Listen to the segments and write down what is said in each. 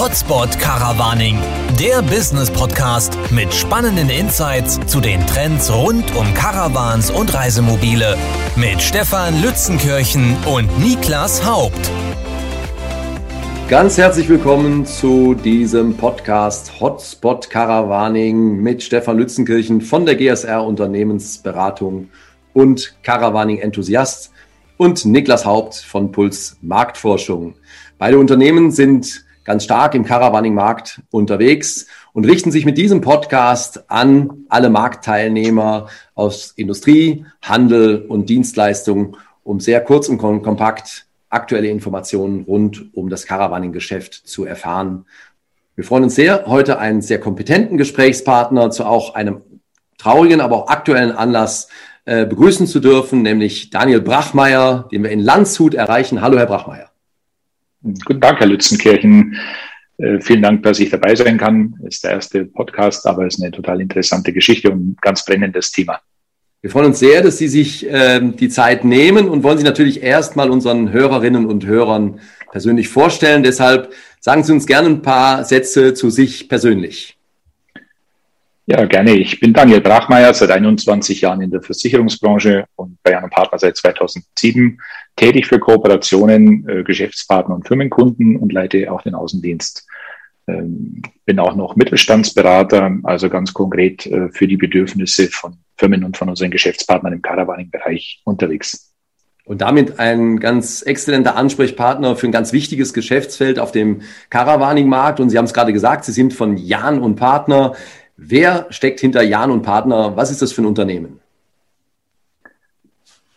Hotspot Caravaning, der Business Podcast mit spannenden Insights zu den Trends rund um Caravans und Reisemobile mit Stefan Lützenkirchen und Niklas Haupt. Ganz herzlich willkommen zu diesem Podcast Hotspot Caravaning mit Stefan Lützenkirchen von der GSR Unternehmensberatung und Caravaning Enthusiast und Niklas Haupt von Puls Marktforschung. Beide Unternehmen sind ganz stark im Caravaning-Markt unterwegs und richten sich mit diesem Podcast an alle Marktteilnehmer aus Industrie, Handel und Dienstleistungen, um sehr kurz und kompakt aktuelle Informationen rund um das Caravaning-Geschäft zu erfahren. Wir freuen uns sehr, heute einen sehr kompetenten Gesprächspartner zu auch einem traurigen, aber auch aktuellen Anlass äh, begrüßen zu dürfen, nämlich Daniel Brachmeier, den wir in Landshut erreichen. Hallo, Herr Brachmeier. Guten Tag, Herr Lützenkirchen. Äh, vielen Dank, dass ich dabei sein kann. Ist der erste Podcast, aber es ist eine total interessante Geschichte und ein ganz brennendes Thema. Wir freuen uns sehr, dass Sie sich äh, die Zeit nehmen und wollen Sie natürlich erstmal unseren Hörerinnen und Hörern persönlich vorstellen. Deshalb sagen Sie uns gerne ein paar Sätze zu sich persönlich. Ja, gerne. Ich bin Daniel Brachmeier, seit 21 Jahren in der Versicherungsbranche und bei einem Partner seit 2007 tätig für Kooperationen, äh, Geschäftspartner und Firmenkunden und leite auch den Außendienst. Ähm, bin auch noch Mittelstandsberater, also ganz konkret äh, für die Bedürfnisse von Firmen und von unseren Geschäftspartnern im Caravaning-Bereich unterwegs. Und damit ein ganz exzellenter Ansprechpartner für ein ganz wichtiges Geschäftsfeld auf dem Caravaning-Markt. Und Sie haben es gerade gesagt, Sie sind von Jan und Partner Wer steckt hinter Jan und Partner? Was ist das für ein Unternehmen?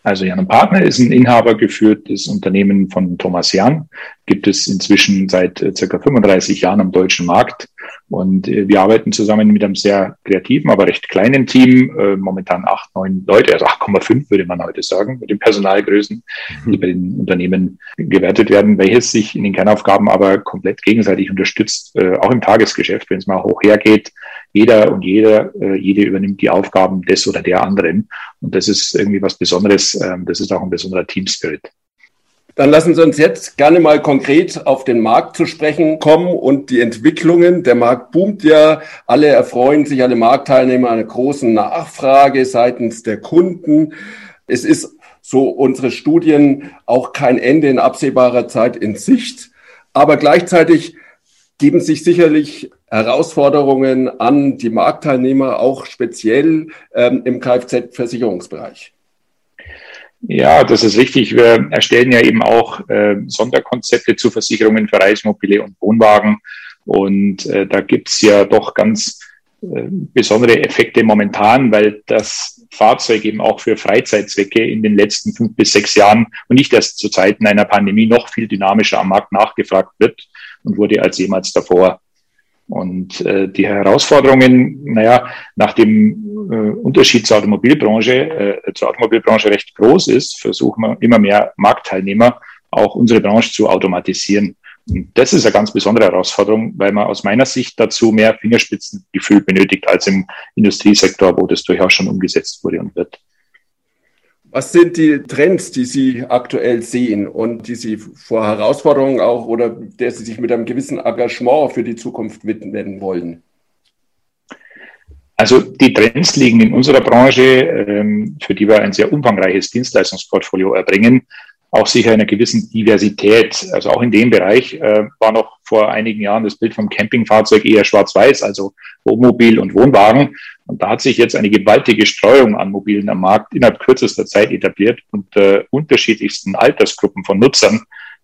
Also Jan und Partner ist ein inhabergeführtes Unternehmen von Thomas Jan, gibt es inzwischen seit äh, circa 35 Jahren am deutschen Markt. Und äh, wir arbeiten zusammen mit einem sehr kreativen, aber recht kleinen Team, äh, momentan acht, neun Leute, also 8,5 würde man heute sagen, mit den Personalgrößen, mhm. die bei den Unternehmen gewertet werden, welches sich in den Kernaufgaben aber komplett gegenseitig unterstützt, auch im Tagesgeschäft, wenn es mal hoch hergeht, jeder und jeder, äh, jede übernimmt die Aufgaben des oder der anderen. Und das ist irgendwie was Besonderes. Ähm, das ist auch ein besonderer Team-Spirit. Dann lassen Sie uns jetzt gerne mal konkret auf den Markt zu sprechen kommen und die Entwicklungen. Der Markt boomt ja. Alle erfreuen sich, alle Marktteilnehmer einer großen Nachfrage seitens der Kunden. Es ist so unsere Studien auch kein Ende in absehbarer Zeit in Sicht. Aber gleichzeitig geben sich sicherlich Herausforderungen an die Marktteilnehmer, auch speziell ähm, im Kfz-Versicherungsbereich. Ja, das ist richtig. Wir erstellen ja eben auch äh, Sonderkonzepte zu Versicherungen für Reismobile und Wohnwagen. Und äh, da gibt's ja doch ganz äh, besondere Effekte momentan, weil das Fahrzeug eben auch für Freizeitzwecke in den letzten fünf bis sechs Jahren und nicht erst zu Zeiten einer Pandemie noch viel dynamischer am Markt nachgefragt wird und wurde als jemals davor. Und äh, die Herausforderungen, naja, nach dem äh, Unterschied zur Automobilbranche, äh, zur Automobilbranche recht groß ist, versuchen wir immer mehr Marktteilnehmer auch unsere Branche zu automatisieren. Und das ist eine ganz besondere Herausforderung, weil man aus meiner Sicht dazu mehr Fingerspitzengefühl benötigt als im Industriesektor, wo das durchaus schon umgesetzt wurde und wird. Was sind die Trends, die Sie aktuell sehen und die Sie vor Herausforderungen auch oder der Sie sich mit einem gewissen Engagement für die Zukunft widmen wollen? Also die Trends liegen in unserer Branche, ähm, für die wir ein sehr umfangreiches Dienstleistungsportfolio erbringen, auch sicher einer gewissen Diversität. Also auch in dem Bereich äh, war noch vor einigen Jahren das Bild vom Campingfahrzeug eher schwarz-weiß, also Wohnmobil und Wohnwagen. Und da hat sich jetzt eine gewaltige Streuung an Mobilen am Markt innerhalb kürzester Zeit etabliert und äh, unterschiedlichsten Altersgruppen von Nutzern.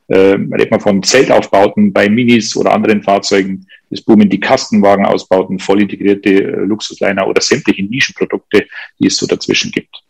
Äh, redet man von Zeltaufbauten bei Minis oder anderen Fahrzeugen, es boomen die Kastenwagenausbauten, voll integrierte äh, Luxusliner oder sämtliche Nischenprodukte, die es so dazwischen gibt.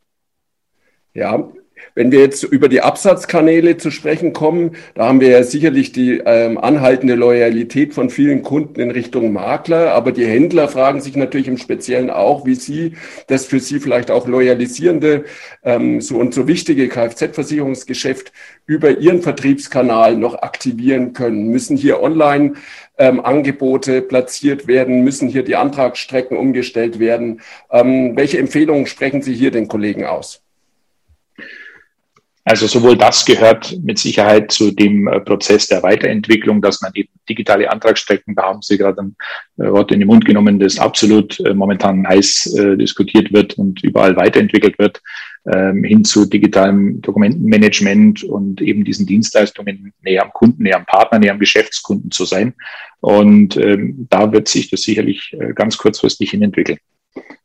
Ja, wenn wir jetzt über die Absatzkanäle zu sprechen kommen, da haben wir ja sicherlich die ähm, anhaltende Loyalität von vielen Kunden in Richtung Makler, aber die Händler fragen sich natürlich im Speziellen auch, wie sie das für sie vielleicht auch loyalisierende ähm, so und so wichtige Kfz-Versicherungsgeschäft über ihren Vertriebskanal noch aktivieren können. Müssen hier online ähm, Angebote platziert werden? Müssen hier die Antragsstrecken umgestellt werden? Ähm, welche Empfehlungen sprechen Sie hier den Kollegen aus? Also sowohl das gehört mit Sicherheit zu dem äh, Prozess der Weiterentwicklung, dass man eben digitale Antragsstrecken, da haben Sie gerade ein äh, Wort in den Mund genommen, das absolut äh, momentan heiß diskutiert wird und überall weiterentwickelt wird, ähm, hin zu digitalem Dokumentenmanagement und eben diesen Dienstleistungen näher am Kunden, näher am Partner, näher am Geschäftskunden zu sein. Und ähm, da wird sich das sicherlich ganz kurzfristig hin entwickeln.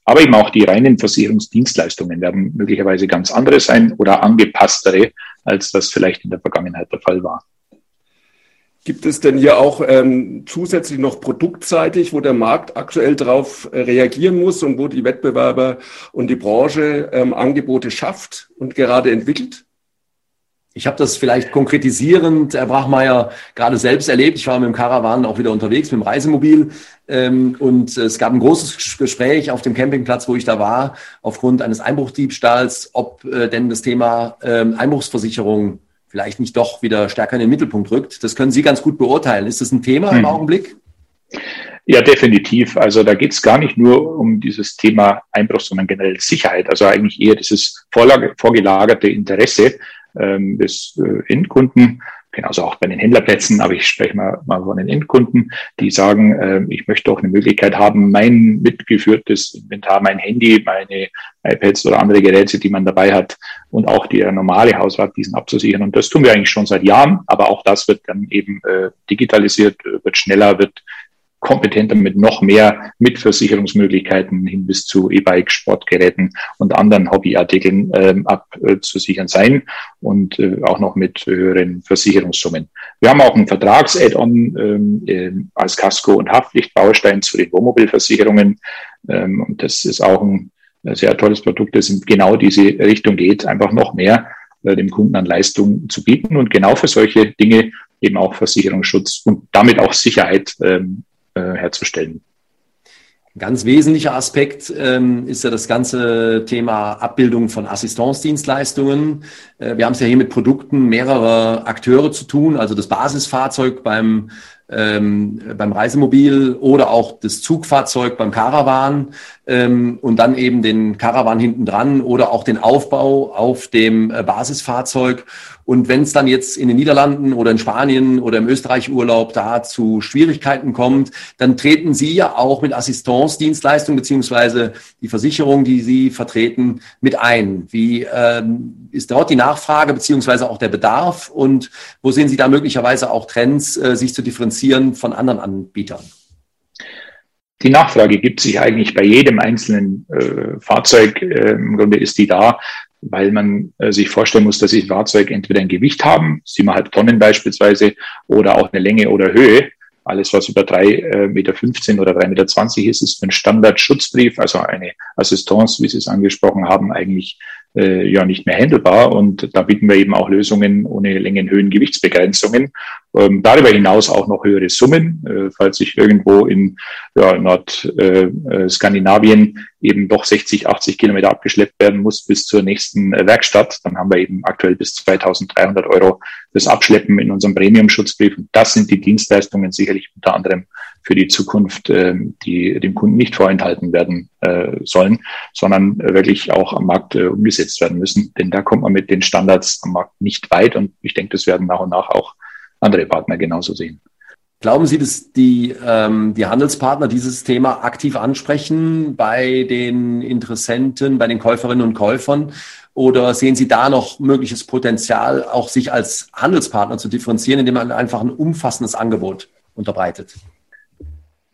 Aber eben auch die reinen Versicherungsdienstleistungen werden möglicherweise ganz andere sein oder angepasstere, als das vielleicht in der Vergangenheit der Fall war. Gibt es denn hier auch ähm, zusätzlich noch produktseitig, wo der Markt aktuell darauf äh, reagieren muss und wo die Wettbewerber und die Branche ähm, Angebote schafft und gerade entwickelt? Ich habe das vielleicht konkretisierend, Herr Brachmeier, gerade selbst erlebt. Ich war mit dem Caravan auch wieder unterwegs, mit dem Reisemobil. Ähm, und es gab ein großes Gespräch auf dem Campingplatz, wo ich da war, aufgrund eines Einbruchdiebstahls, ob äh, denn das Thema ähm, Einbruchsversicherung vielleicht nicht doch wieder stärker in den Mittelpunkt rückt. Das können Sie ganz gut beurteilen. Ist das ein Thema hm. im Augenblick? Ja, definitiv. Also da geht es gar nicht nur um dieses Thema Einbruch, sondern generell Sicherheit. Also eigentlich eher dieses vorgelagerte Interesse ähm, des äh, Endkunden, genauso auch bei den Händlerplätzen, aber ich spreche mal, mal von den Endkunden, die sagen, äh, ich möchte auch eine Möglichkeit haben, mein mitgeführtes Inventar, mein Handy, meine iPads oder andere Geräte, die man dabei hat und auch der normale Hausrat, diesen abzusichern. Und das tun wir eigentlich schon seit Jahren, aber auch das wird dann eben äh, digitalisiert, wird schneller, wird kompetenter mit noch mehr Mitversicherungsmöglichkeiten hin bis zu E-Bike, Sportgeräten und anderen Hobbyartikeln ähm, abzusichern sein und äh, auch noch mit höheren Versicherungssummen. Wir haben auch ein Vertrags-Add-on äh, als Casco- und Haftpflichtbaustein zu den Wohnmobilversicherungen. Ähm, und das ist auch ein sehr tolles Produkt, das in genau diese Richtung geht, einfach noch mehr äh, dem Kunden an Leistung zu bieten und genau für solche Dinge eben auch Versicherungsschutz und damit auch Sicherheit ähm, äh, herzustellen. Ein ganz wesentlicher Aspekt ähm, ist ja das ganze Thema Abbildung von Assistenzdienstleistungen. Äh, wir haben es ja hier mit Produkten mehrerer Akteure zu tun, also das Basisfahrzeug beim ähm, beim Reisemobil oder auch das Zugfahrzeug beim Caravan ähm, und dann eben den Caravan hinten dran oder auch den Aufbau auf dem äh, Basisfahrzeug. Und wenn es dann jetzt in den Niederlanden oder in Spanien oder im Österreich-Urlaub da zu Schwierigkeiten kommt, dann treten Sie ja auch mit Assistenzdienstleistungen beziehungsweise die Versicherung, die Sie vertreten, mit ein. Wie ähm, ist dort die Nachfrage beziehungsweise auch der Bedarf und wo sehen Sie da möglicherweise auch Trends, äh, sich zu differenzieren von anderen Anbietern? Die Nachfrage gibt sich eigentlich bei jedem einzelnen äh, Fahrzeug. Äh, Im Grunde ist die da weil man äh, sich vorstellen muss, dass sie Fahrzeug entweder ein Gewicht haben, siebeneinhalb Tonnen beispielsweise, oder auch eine Länge oder Höhe. Alles, was über drei äh, Meter 15 oder drei Meter 20 ist, ist für einen Standardschutzbrief, also eine Assistance, wie Sie es angesprochen haben, eigentlich äh, ja nicht mehr handelbar. Und da bieten wir eben auch Lösungen ohne Längen, Höhen, Gewichtsbegrenzungen. Ähm, darüber hinaus auch noch höhere Summen, äh, falls ich irgendwo in ja, Nordskandinavien äh, äh eben doch 60, 80 Kilometer abgeschleppt werden muss bis zur nächsten äh, Werkstatt. Dann haben wir eben aktuell bis 2300 Euro das Abschleppen in unserem Premium-Schutzbrief. Und das sind die Dienstleistungen sicherlich unter anderem für die Zukunft, äh, die dem Kunden nicht vorenthalten werden äh, sollen, sondern wirklich auch am Markt äh, umgesetzt werden müssen. Denn da kommt man mit den Standards am Markt nicht weit. Und ich denke, das werden nach und nach auch andere Partner genauso sehen. Glauben Sie, dass die, ähm, die Handelspartner dieses Thema aktiv ansprechen bei den Interessenten, bei den Käuferinnen und Käufern? Oder sehen Sie da noch mögliches Potenzial, auch sich als Handelspartner zu differenzieren, indem man einfach ein umfassendes Angebot unterbreitet?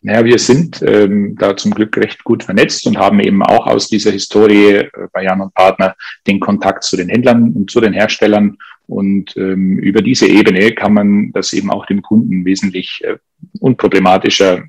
Naja, wir sind ähm, da zum Glück recht gut vernetzt und haben eben auch aus dieser Historie äh, bei Jan und Partner den Kontakt zu den Händlern und zu den Herstellern und ähm, über diese Ebene kann man das eben auch dem Kunden wesentlich äh, unproblematischer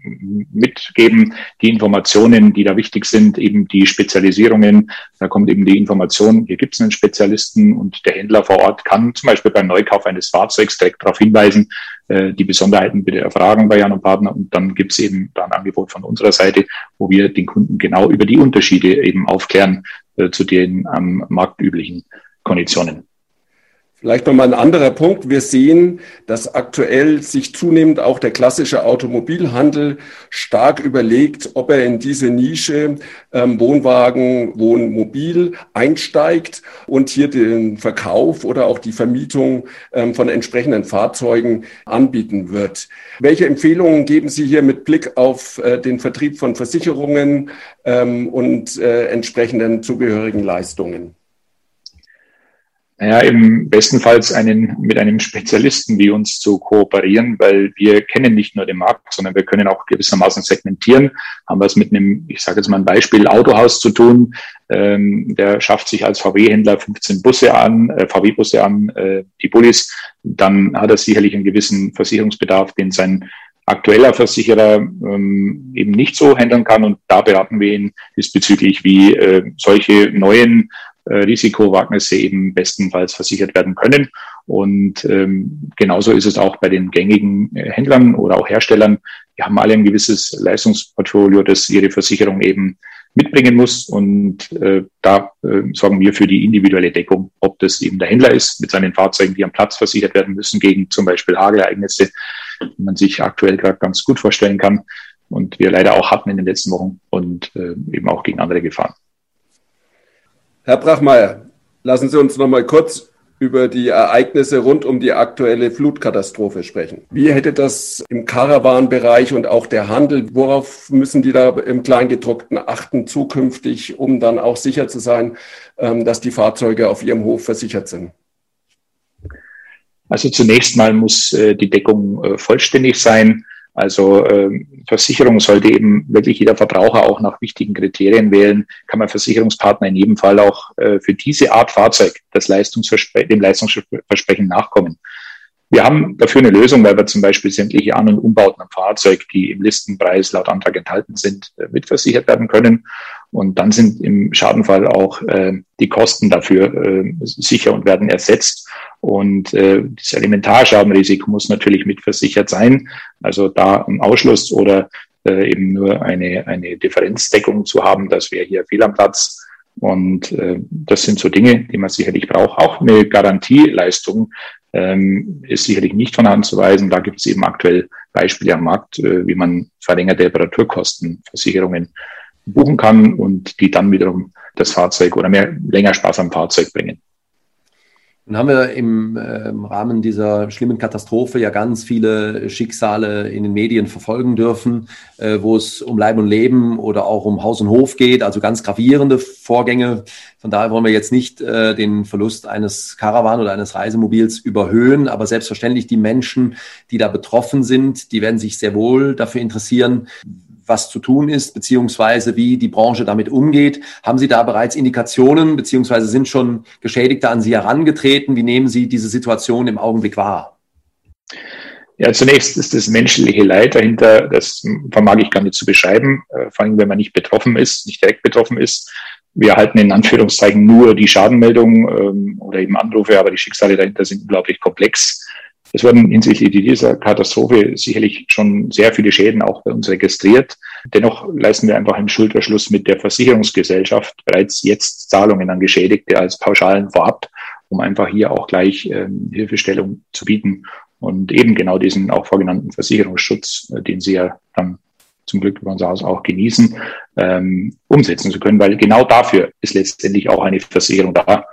mitgeben. Die Informationen, die da wichtig sind, eben die Spezialisierungen, da kommt eben die Information, hier gibt es einen Spezialisten und der Händler vor Ort kann zum Beispiel beim Neukauf eines Fahrzeugs direkt darauf hinweisen, äh, die Besonderheiten bitte erfragen bei Jan und Partner und dann gibt es eben da ein Angebot von unserer Seite, wo wir den Kunden genau über die Unterschiede eben aufklären äh, zu den am Markt üblichen Konditionen. Vielleicht nochmal ein anderer Punkt. Wir sehen, dass aktuell sich zunehmend auch der klassische Automobilhandel stark überlegt, ob er in diese Nische ähm, Wohnwagen, Wohnmobil einsteigt und hier den Verkauf oder auch die Vermietung ähm, von entsprechenden Fahrzeugen anbieten wird. Welche Empfehlungen geben Sie hier mit Blick auf äh, den Vertrieb von Versicherungen ähm, und äh, entsprechenden zugehörigen Leistungen? Naja, im bestenfalls einen, mit einem Spezialisten wie uns zu kooperieren, weil wir kennen nicht nur den Markt, sondern wir können auch gewissermaßen segmentieren. Haben wir es mit einem, ich sage jetzt mal ein Beispiel, Autohaus zu tun. Ähm, der schafft sich als VW-Händler 15 Busse an, äh, VW-Busse an, äh, die Bullis. Dann hat er sicherlich einen gewissen Versicherungsbedarf, den sein aktueller Versicherer ähm, eben nicht so handeln kann. Und da beraten wir ihn diesbezüglich, wie äh, solche neuen Risikowagnisse eben bestenfalls versichert werden können. Und ähm, genauso ist es auch bei den gängigen äh, Händlern oder auch Herstellern. Die haben alle ein gewisses Leistungsportfolio, das ihre Versicherung eben mitbringen muss. Und äh, da äh, sorgen wir für die individuelle Deckung, ob das eben der Händler ist mit seinen Fahrzeugen, die am Platz versichert werden müssen gegen zum Beispiel Hagelereignisse, die man sich aktuell gerade ganz gut vorstellen kann und wir leider auch hatten in den letzten Wochen und äh, eben auch gegen andere Gefahren. Herr Brachmeier, lassen Sie uns noch mal kurz über die Ereignisse rund um die aktuelle Flutkatastrophe sprechen. Wie hätte das im Caravan-Bereich und auch der Handel, worauf müssen die da im Kleingedruckten achten zukünftig, um dann auch sicher zu sein, ähm, dass die Fahrzeuge auf ihrem Hof versichert sind? Also zunächst mal muss äh, die Deckung äh, vollständig sein. Also ähm, Versicherung sollte eben wirklich jeder Verbraucher auch nach wichtigen Kriterien wählen. Kann man Versicherungspartner in jedem Fall auch äh, für diese Art Fahrzeug das Leistungsverspre dem Leistungsversprechen nachkommen. Wir haben dafür eine Lösung, weil wir zum Beispiel sämtliche An- und Umbauten am Fahrzeug, die im Listenpreis laut Antrag enthalten sind, äh, mitversichert werden können. Und dann sind im Schadenfall auch äh, die Kosten dafür äh, sicher und werden ersetzt. Und äh, das Elementarschadenrisiko muss natürlich mitversichert sein. Also da ein Ausschluss oder äh, eben nur eine, eine Differenzdeckung zu haben, das wäre hier fehl am Platz. Und äh, das sind so Dinge, die man sicherlich braucht. Auch eine Garantieleistung ähm, ist sicherlich nicht von Hand zu weisen. Da gibt es eben aktuell Beispiele am Markt, äh, wie man verlängerte Reparaturkostenversicherungen buchen kann und die dann wiederum das Fahrzeug oder mehr länger Spaß am Fahrzeug bringen. Nun haben wir im, äh, im, Rahmen dieser schlimmen Katastrophe ja ganz viele Schicksale in den Medien verfolgen dürfen, äh, wo es um Leib und Leben oder auch um Haus und Hof geht, also ganz gravierende Vorgänge. Von daher wollen wir jetzt nicht äh, den Verlust eines Caravan oder eines Reisemobils überhöhen, aber selbstverständlich die Menschen, die da betroffen sind, die werden sich sehr wohl dafür interessieren, was zu tun ist, beziehungsweise wie die Branche damit umgeht. Haben Sie da bereits Indikationen, beziehungsweise sind schon Geschädigte an Sie herangetreten? Wie nehmen Sie diese Situation im Augenblick wahr? Ja, zunächst ist das menschliche Leid dahinter, das vermag ich gar nicht zu beschreiben, äh, vor allem wenn man nicht betroffen ist, nicht direkt betroffen ist. Wir halten in Anführungszeichen nur die Schadenmeldung ähm, oder eben Anrufe, aber die Schicksale dahinter sind unglaublich komplex. Es wurden hinsichtlich dieser Katastrophe sicherlich schon sehr viele Schäden auch bei uns registriert. Dennoch leisten wir einfach im Schulterschluss mit der Versicherungsgesellschaft bereits jetzt Zahlungen an Geschädigte als Pauschalen vorab, um einfach hier auch gleich ähm, Hilfestellung zu bieten und eben genau diesen auch vorgenannten Versicherungsschutz, äh, den Sie ja dann zum Glück über unser Haus auch genießen, ähm, umsetzen zu können, weil genau dafür ist letztendlich auch eine Versicherung da,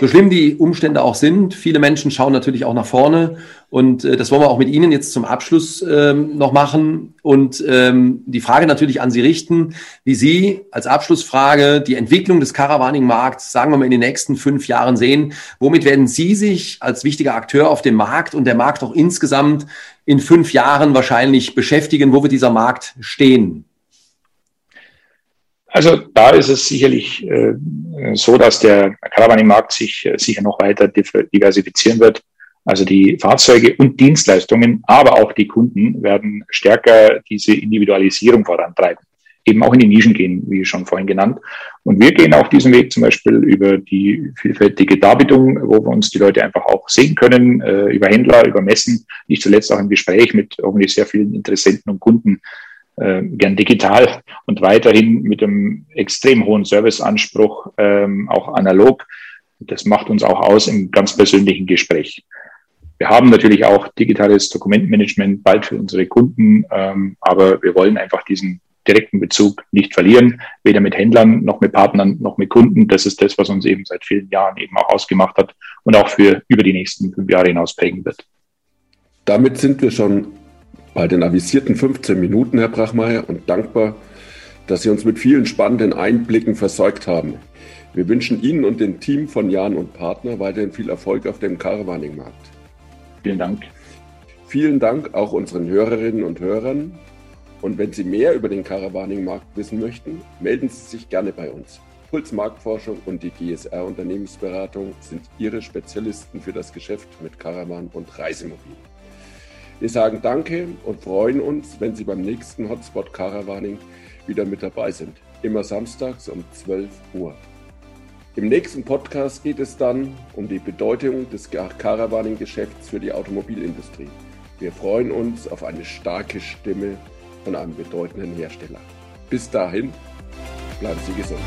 so schlimm die Umstände auch sind, viele Menschen schauen natürlich auch nach vorne und äh, das wollen wir auch mit Ihnen jetzt zum Abschluss ähm, noch machen und ähm, die Frage natürlich an Sie richten, wie Sie als Abschlussfrage die Entwicklung des Caravaning-Markts, sagen wir mal, in den nächsten fünf Jahren sehen. Womit werden Sie sich als wichtiger Akteur auf dem Markt und der Markt auch insgesamt in fünf Jahren wahrscheinlich beschäftigen? Wo wird dieser Markt stehen? Also da ist es sicherlich äh, so, dass der Caravaning-Markt sich äh, sicher noch weiter diversifizieren wird. Also die Fahrzeuge und Dienstleistungen, aber auch die Kunden werden stärker diese Individualisierung vorantreiben. Eben auch in die Nischen gehen, wie schon vorhin genannt. Und wir gehen auch diesen Weg zum Beispiel über die vielfältige Darbietung, wo wir uns die Leute einfach auch sehen können, äh, über Händler, über Messen, nicht zuletzt auch im Gespräch mit hoffentlich sehr vielen Interessenten und Kunden äh, gern digital und weiterhin mit einem extrem hohen Serviceanspruch, ähm, auch analog. Das macht uns auch aus im ganz persönlichen Gespräch. Wir haben natürlich auch digitales Dokumentenmanagement bald für unsere Kunden, ähm, aber wir wollen einfach diesen direkten Bezug nicht verlieren, weder mit Händlern noch mit Partnern noch mit Kunden. Das ist das, was uns eben seit vielen Jahren eben auch ausgemacht hat und auch für über die nächsten fünf Jahre hinaus prägen wird. Damit sind wir schon bei den avisierten 15 Minuten, Herr Brachmeier, und dankbar, dass Sie uns mit vielen spannenden Einblicken versorgt haben. Wir wünschen Ihnen und dem Team von Jan und Partner weiterhin viel Erfolg auf dem Caravaning-Markt. Vielen Dank. Vielen Dank auch unseren Hörerinnen und Hörern. Und wenn Sie mehr über den Caravaning-Markt wissen möchten, melden Sie sich gerne bei uns. Puls Marktforschung und die GSR Unternehmensberatung sind Ihre Spezialisten für das Geschäft mit Caravan und Reisemobil. Wir sagen Danke und freuen uns, wenn Sie beim nächsten Hotspot Caravaning wieder mit dabei sind. Immer samstags um 12 Uhr. Im nächsten Podcast geht es dann um die Bedeutung des Caravaning-Geschäfts für die Automobilindustrie. Wir freuen uns auf eine starke Stimme von einem bedeutenden Hersteller. Bis dahin, bleiben Sie gesund.